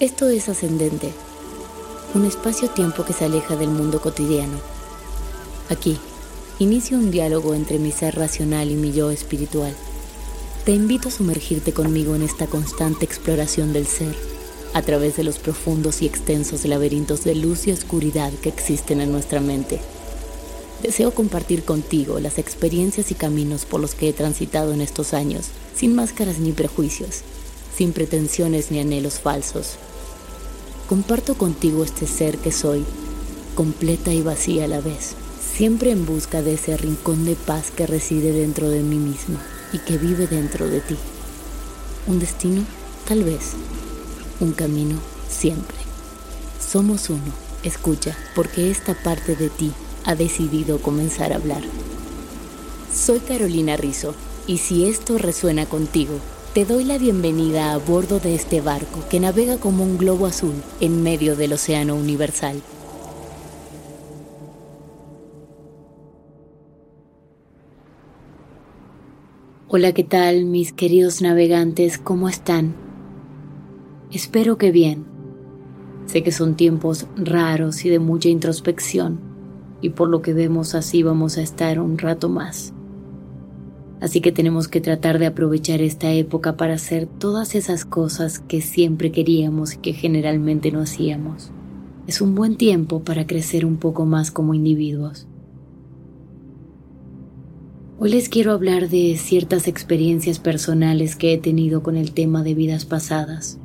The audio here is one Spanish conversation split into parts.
Esto es Ascendente, un espacio-tiempo que se aleja del mundo cotidiano. Aquí, inicio un diálogo entre mi ser racional y mi yo espiritual. Te invito a sumergirte conmigo en esta constante exploración del ser, a través de los profundos y extensos laberintos de luz y oscuridad que existen en nuestra mente. Deseo compartir contigo las experiencias y caminos por los que he transitado en estos años, sin máscaras ni prejuicios, sin pretensiones ni anhelos falsos comparto contigo este ser que soy, completa y vacía a la vez, siempre en busca de ese rincón de paz que reside dentro de mí misma y que vive dentro de ti. Un destino, tal vez. Un camino, siempre. Somos uno, escucha, porque esta parte de ti ha decidido comenzar a hablar. Soy Carolina Rizzo, y si esto resuena contigo, te doy la bienvenida a bordo de este barco que navega como un globo azul en medio del océano universal. Hola, ¿qué tal mis queridos navegantes? ¿Cómo están? Espero que bien. Sé que son tiempos raros y de mucha introspección, y por lo que vemos así vamos a estar un rato más. Así que tenemos que tratar de aprovechar esta época para hacer todas esas cosas que siempre queríamos y que generalmente no hacíamos. Es un buen tiempo para crecer un poco más como individuos. Hoy les quiero hablar de ciertas experiencias personales que he tenido con el tema de vidas pasadas.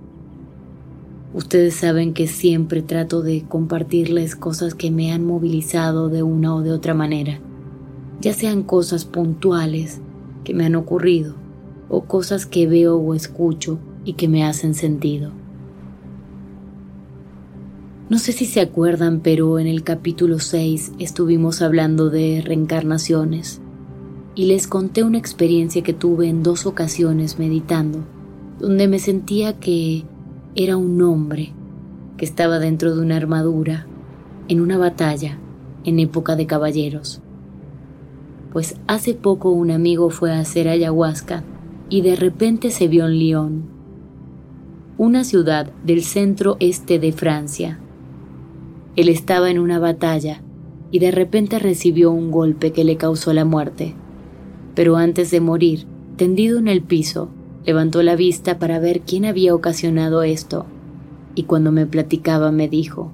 Ustedes saben que siempre trato de compartirles cosas que me han movilizado de una o de otra manera, ya sean cosas puntuales que me han ocurrido o cosas que veo o escucho y que me hacen sentido. No sé si se acuerdan, pero en el capítulo 6 estuvimos hablando de reencarnaciones y les conté una experiencia que tuve en dos ocasiones meditando, donde me sentía que era un hombre que estaba dentro de una armadura en una batalla en época de caballeros pues hace poco un amigo fue a hacer ayahuasca y de repente se vio en Lyon, una ciudad del centro este de Francia. Él estaba en una batalla y de repente recibió un golpe que le causó la muerte. Pero antes de morir, tendido en el piso, levantó la vista para ver quién había ocasionado esto, y cuando me platicaba me dijo,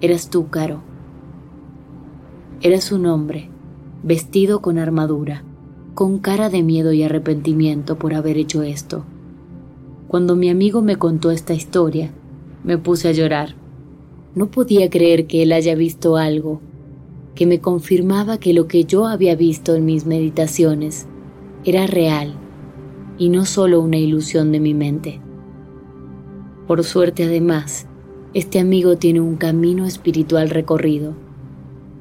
Eras tú, Caro. Eras un hombre vestido con armadura, con cara de miedo y arrepentimiento por haber hecho esto. Cuando mi amigo me contó esta historia, me puse a llorar. No podía creer que él haya visto algo que me confirmaba que lo que yo había visto en mis meditaciones era real y no solo una ilusión de mi mente. Por suerte además, este amigo tiene un camino espiritual recorrido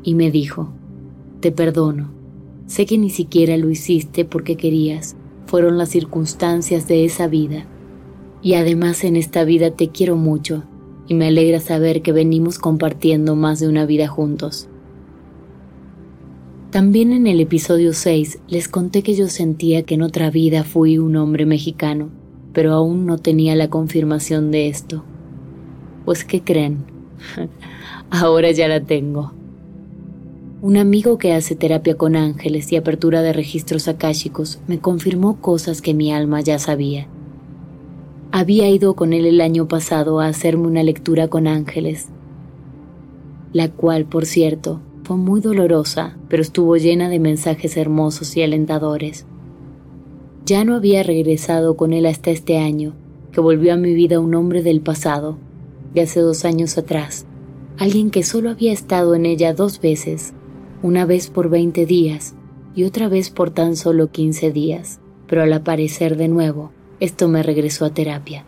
y me dijo, te perdono. Sé que ni siquiera lo hiciste porque querías. Fueron las circunstancias de esa vida. Y además en esta vida te quiero mucho y me alegra saber que venimos compartiendo más de una vida juntos. También en el episodio 6 les conté que yo sentía que en otra vida fui un hombre mexicano, pero aún no tenía la confirmación de esto. Pues ¿qué creen? Ahora ya la tengo. Un amigo que hace terapia con ángeles y apertura de registros akáshicos me confirmó cosas que mi alma ya sabía. Había ido con él el año pasado a hacerme una lectura con ángeles, la cual, por cierto, fue muy dolorosa, pero estuvo llena de mensajes hermosos y alentadores. Ya no había regresado con él hasta este año, que volvió a mi vida un hombre del pasado, de hace dos años atrás, alguien que solo había estado en ella dos veces una vez por 20 días y otra vez por tan solo 15 días, pero al aparecer de nuevo, esto me regresó a terapia.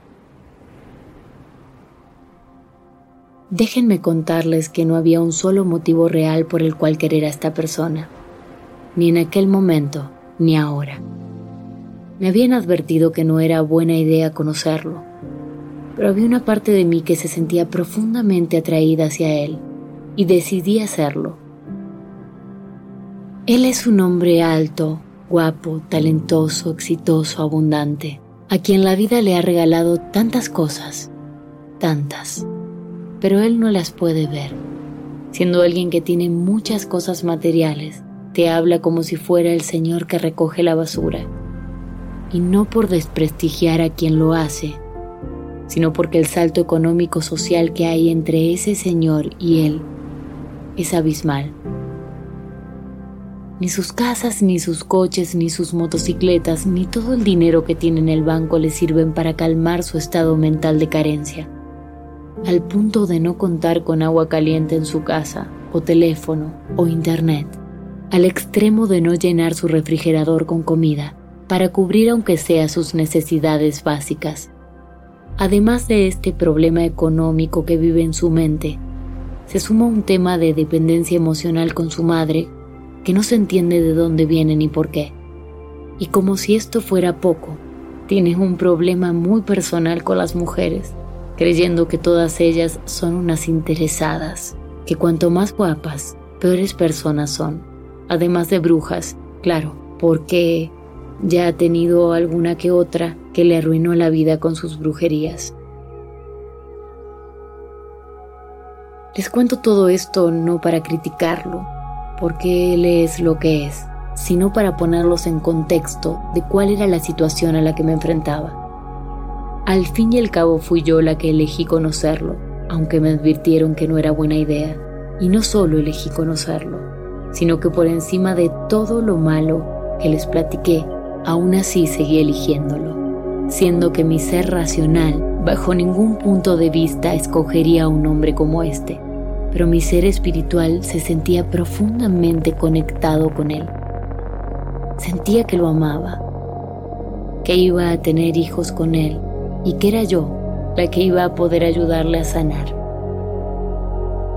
Déjenme contarles que no había un solo motivo real por el cual querer a esta persona, ni en aquel momento, ni ahora. Me habían advertido que no era buena idea conocerlo, pero había una parte de mí que se sentía profundamente atraída hacia él y decidí hacerlo. Él es un hombre alto, guapo, talentoso, exitoso, abundante, a quien la vida le ha regalado tantas cosas, tantas, pero él no las puede ver. Siendo alguien que tiene muchas cosas materiales, te habla como si fuera el Señor que recoge la basura. Y no por desprestigiar a quien lo hace, sino porque el salto económico social que hay entre ese Señor y Él es abismal. Ni sus casas, ni sus coches, ni sus motocicletas, ni todo el dinero que tiene en el banco le sirven para calmar su estado mental de carencia, al punto de no contar con agua caliente en su casa, o teléfono, o internet, al extremo de no llenar su refrigerador con comida, para cubrir aunque sea sus necesidades básicas. Además de este problema económico que vive en su mente, se suma un tema de dependencia emocional con su madre que no se entiende de dónde viene ni por qué. Y como si esto fuera poco, tiene un problema muy personal con las mujeres, creyendo que todas ellas son unas interesadas, que cuanto más guapas, peores personas son, además de brujas, claro, porque ya ha tenido alguna que otra que le arruinó la vida con sus brujerías. Les cuento todo esto no para criticarlo, porque él es lo que es, sino para ponerlos en contexto de cuál era la situación a la que me enfrentaba. Al fin y al cabo fui yo la que elegí conocerlo, aunque me advirtieron que no era buena idea. Y no solo elegí conocerlo, sino que por encima de todo lo malo que les platiqué, aún así seguí eligiéndolo, siendo que mi ser racional bajo ningún punto de vista escogería a un hombre como este, pero mi ser espiritual se sentía profundamente conectado con él. Sentía que lo amaba, que iba a tener hijos con él y que era yo la que iba a poder ayudarle a sanar.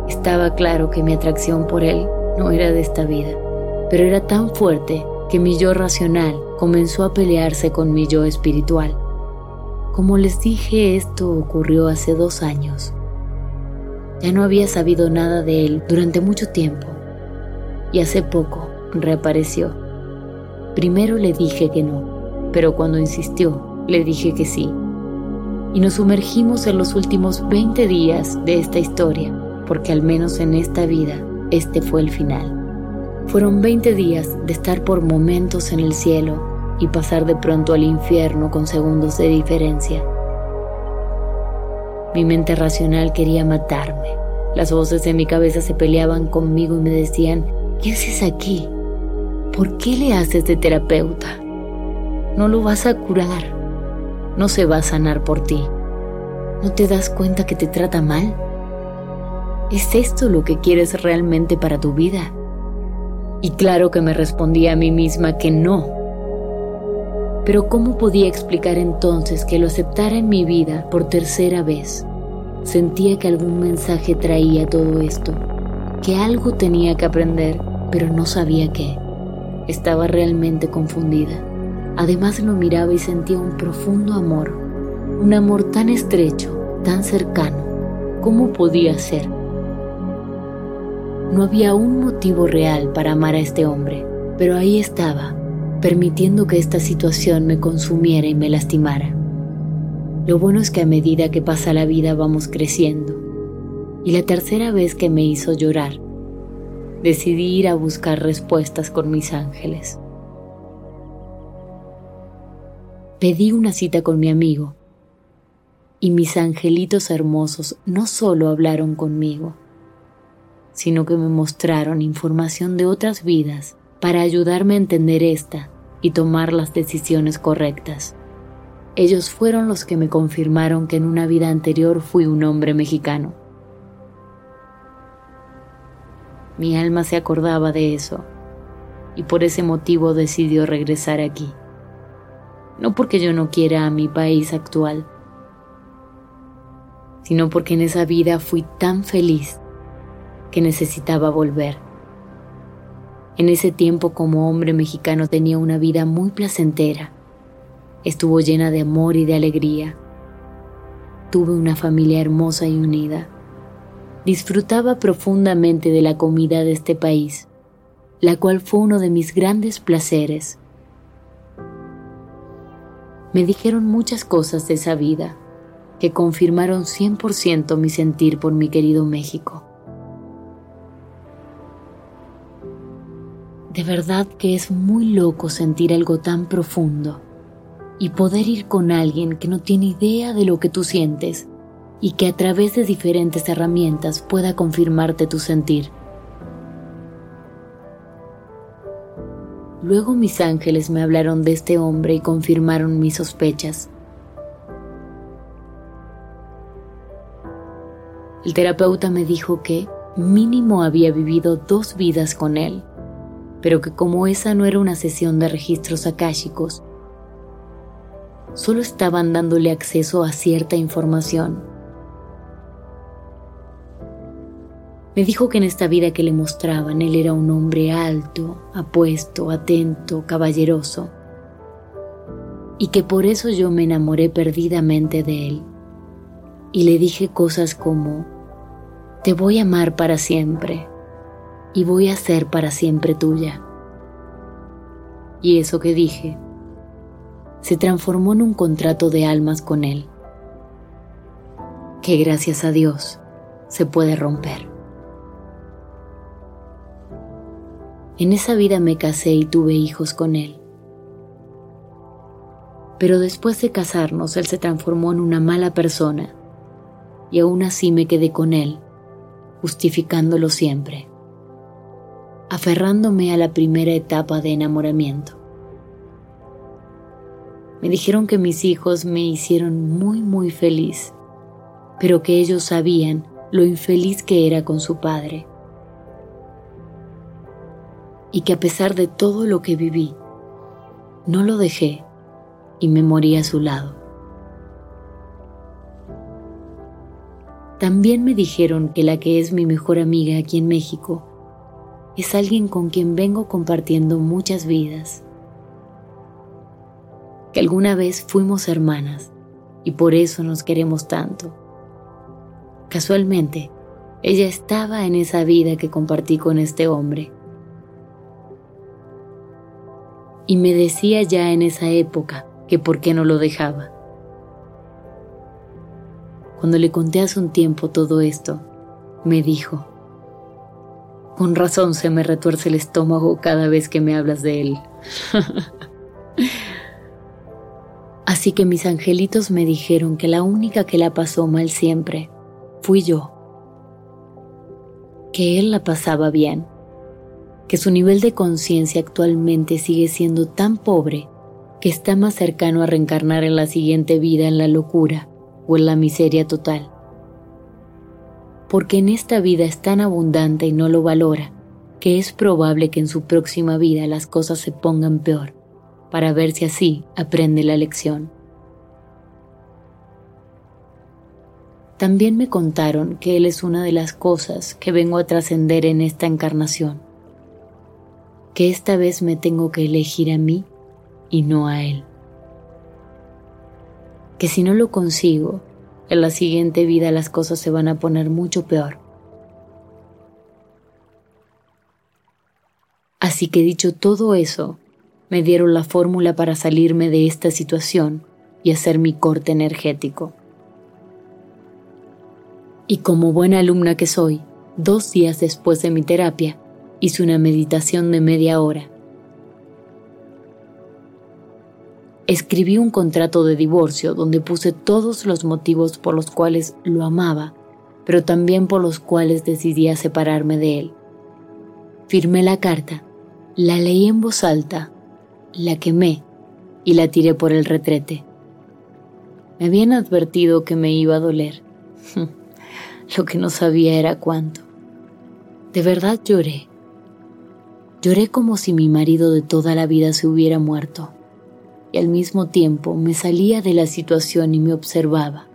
Estaba claro que mi atracción por él no era de esta vida, pero era tan fuerte que mi yo racional comenzó a pelearse con mi yo espiritual. Como les dije, esto ocurrió hace dos años. Ya no había sabido nada de él durante mucho tiempo y hace poco reapareció. Primero le dije que no, pero cuando insistió, le dije que sí. Y nos sumergimos en los últimos 20 días de esta historia, porque al menos en esta vida, este fue el final. Fueron 20 días de estar por momentos en el cielo y pasar de pronto al infierno con segundos de diferencia. Mi mente racional quería matarme. Las voces de mi cabeza se peleaban conmigo y me decían, ¿qué haces aquí? ¿Por qué le haces de terapeuta? No lo vas a curar. No se va a sanar por ti. ¿No te das cuenta que te trata mal? ¿Es esto lo que quieres realmente para tu vida? Y claro que me respondí a mí misma que no. Pero ¿cómo podía explicar entonces que lo aceptara en mi vida por tercera vez? Sentía que algún mensaje traía todo esto, que algo tenía que aprender, pero no sabía qué. Estaba realmente confundida. Además lo miraba y sentía un profundo amor, un amor tan estrecho, tan cercano. ¿Cómo podía ser? No había un motivo real para amar a este hombre, pero ahí estaba, permitiendo que esta situación me consumiera y me lastimara. Lo bueno es que a medida que pasa la vida vamos creciendo. Y la tercera vez que me hizo llorar, decidí ir a buscar respuestas con mis ángeles. Pedí una cita con mi amigo y mis angelitos hermosos no solo hablaron conmigo, sino que me mostraron información de otras vidas para ayudarme a entender esta y tomar las decisiones correctas. Ellos fueron los que me confirmaron que en una vida anterior fui un hombre mexicano. Mi alma se acordaba de eso, y por ese motivo decidió regresar aquí. No porque yo no quiera a mi país actual, sino porque en esa vida fui tan feliz que necesitaba volver. En ese tiempo como hombre mexicano tenía una vida muy placentera. Estuvo llena de amor y de alegría. Tuve una familia hermosa y unida. Disfrutaba profundamente de la comida de este país, la cual fue uno de mis grandes placeres. Me dijeron muchas cosas de esa vida que confirmaron 100% mi sentir por mi querido México. De verdad que es muy loco sentir algo tan profundo y poder ir con alguien que no tiene idea de lo que tú sientes y que a través de diferentes herramientas pueda confirmarte tu sentir. Luego mis ángeles me hablaron de este hombre y confirmaron mis sospechas. El terapeuta me dijo que mínimo había vivido dos vidas con él, pero que como esa no era una sesión de registros akáshicos, solo estaban dándole acceso a cierta información. Me dijo que en esta vida que le mostraban él era un hombre alto, apuesto, atento, caballeroso, y que por eso yo me enamoré perdidamente de él. Y le dije cosas como, te voy a amar para siempre y voy a ser para siempre tuya. Y eso que dije se transformó en un contrato de almas con él, que gracias a Dios se puede romper. En esa vida me casé y tuve hijos con él. Pero después de casarnos, él se transformó en una mala persona y aún así me quedé con él, justificándolo siempre, aferrándome a la primera etapa de enamoramiento. Me dijeron que mis hijos me hicieron muy, muy feliz, pero que ellos sabían lo infeliz que era con su padre. Y que a pesar de todo lo que viví, no lo dejé y me morí a su lado. También me dijeron que la que es mi mejor amiga aquí en México es alguien con quien vengo compartiendo muchas vidas que alguna vez fuimos hermanas y por eso nos queremos tanto. Casualmente, ella estaba en esa vida que compartí con este hombre. Y me decía ya en esa época que por qué no lo dejaba. Cuando le conté hace un tiempo todo esto, me dijo, con razón se me retuerce el estómago cada vez que me hablas de él. Así que mis angelitos me dijeron que la única que la pasó mal siempre fui yo. Que él la pasaba bien. Que su nivel de conciencia actualmente sigue siendo tan pobre que está más cercano a reencarnar en la siguiente vida en la locura o en la miseria total. Porque en esta vida es tan abundante y no lo valora que es probable que en su próxima vida las cosas se pongan peor para ver si así aprende la lección. También me contaron que Él es una de las cosas que vengo a trascender en esta encarnación, que esta vez me tengo que elegir a mí y no a Él, que si no lo consigo, en la siguiente vida las cosas se van a poner mucho peor. Así que dicho todo eso, me dieron la fórmula para salirme de esta situación y hacer mi corte energético. Y como buena alumna que soy, dos días después de mi terapia, hice una meditación de media hora. Escribí un contrato de divorcio donde puse todos los motivos por los cuales lo amaba, pero también por los cuales decidía separarme de él. Firmé la carta, la leí en voz alta la quemé y la tiré por el retrete. Me habían advertido que me iba a doler. Lo que no sabía era cuánto. De verdad lloré. Lloré como si mi marido de toda la vida se hubiera muerto al mismo tiempo me salía de la situación y me observaba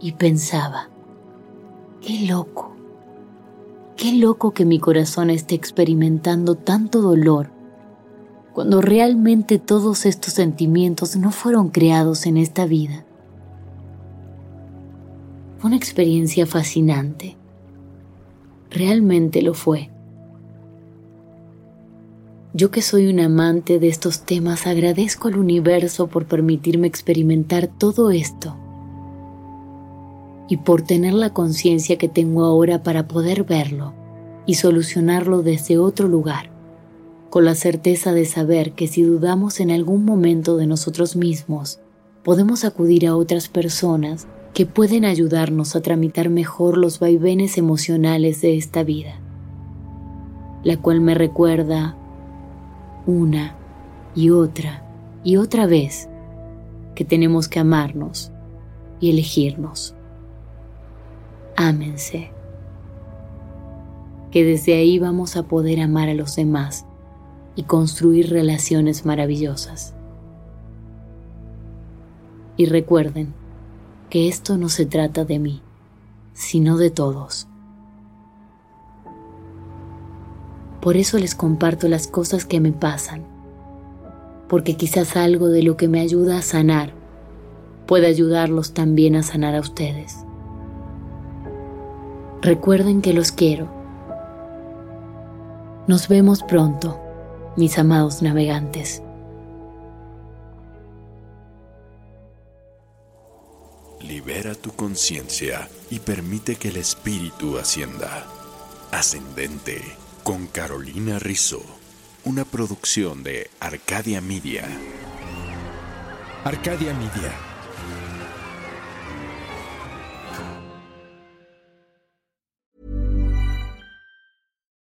y pensaba, qué loco, qué loco que mi corazón esté experimentando tanto dolor cuando realmente todos estos sentimientos no fueron creados en esta vida. Fue una experiencia fascinante. Realmente lo fue. Yo que soy un amante de estos temas agradezco al universo por permitirme experimentar todo esto y por tener la conciencia que tengo ahora para poder verlo y solucionarlo desde otro lugar, con la certeza de saber que si dudamos en algún momento de nosotros mismos, podemos acudir a otras personas que pueden ayudarnos a tramitar mejor los vaivenes emocionales de esta vida, la cual me recuerda una y otra y otra vez que tenemos que amarnos y elegirnos. Ámense. Que desde ahí vamos a poder amar a los demás y construir relaciones maravillosas. Y recuerden que esto no se trata de mí, sino de todos. Por eso les comparto las cosas que me pasan, porque quizás algo de lo que me ayuda a sanar pueda ayudarlos también a sanar a ustedes. Recuerden que los quiero. Nos vemos pronto, mis amados navegantes. Libera tu conciencia y permite que el espíritu ascienda. Ascendente con Carolina Rizzo, una producción de Arcadia Media. Arcadia Media.